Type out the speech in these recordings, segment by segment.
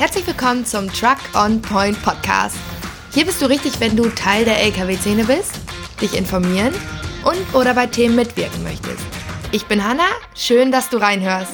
Herzlich willkommen zum Truck on Point Podcast. Hier bist du richtig, wenn du Teil der LKW-Szene bist, dich informieren und oder bei Themen mitwirken möchtest. Ich bin Hanna, schön, dass du reinhörst.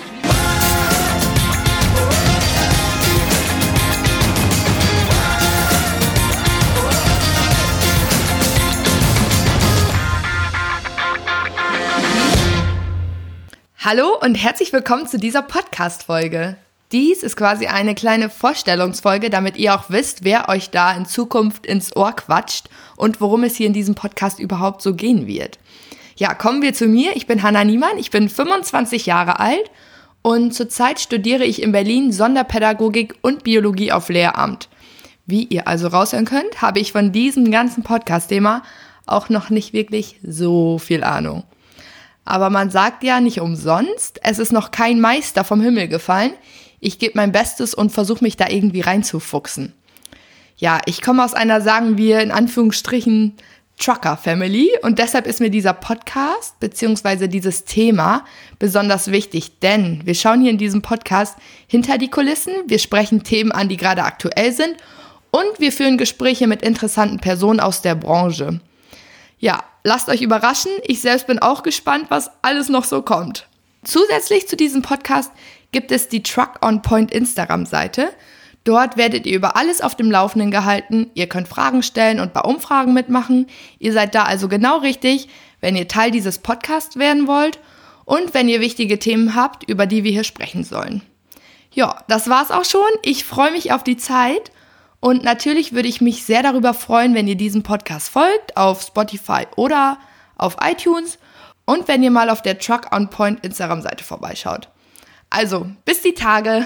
Hallo und herzlich willkommen zu dieser Podcast-Folge. Dies ist quasi eine kleine Vorstellungsfolge, damit ihr auch wisst, wer euch da in Zukunft ins Ohr quatscht und worum es hier in diesem Podcast überhaupt so gehen wird. Ja, kommen wir zu mir. Ich bin Hanna Niemann, ich bin 25 Jahre alt und zurzeit studiere ich in Berlin Sonderpädagogik und Biologie auf Lehramt. Wie ihr also raushören könnt, habe ich von diesem ganzen Podcast-Thema auch noch nicht wirklich so viel Ahnung. Aber man sagt ja nicht umsonst, es ist noch kein Meister vom Himmel gefallen. Ich gebe mein Bestes und versuche mich da irgendwie reinzufuchsen. Ja, ich komme aus einer, sagen wir in Anführungsstrichen, Trucker Family und deshalb ist mir dieser Podcast beziehungsweise dieses Thema besonders wichtig, denn wir schauen hier in diesem Podcast hinter die Kulissen, wir sprechen Themen an, die gerade aktuell sind und wir führen Gespräche mit interessanten Personen aus der Branche. Ja, lasst euch überraschen. Ich selbst bin auch gespannt, was alles noch so kommt. Zusätzlich zu diesem Podcast gibt es die Truck on Point Instagram-Seite. Dort werdet ihr über alles auf dem Laufenden gehalten. Ihr könnt Fragen stellen und bei Umfragen mitmachen. Ihr seid da also genau richtig, wenn ihr Teil dieses Podcasts werden wollt und wenn ihr wichtige Themen habt, über die wir hier sprechen sollen. Ja, das war's auch schon. Ich freue mich auf die Zeit und natürlich würde ich mich sehr darüber freuen, wenn ihr diesem Podcast folgt auf Spotify oder auf iTunes und wenn ihr mal auf der Truck on Point Instagram Seite vorbeischaut. Also, bis die Tage.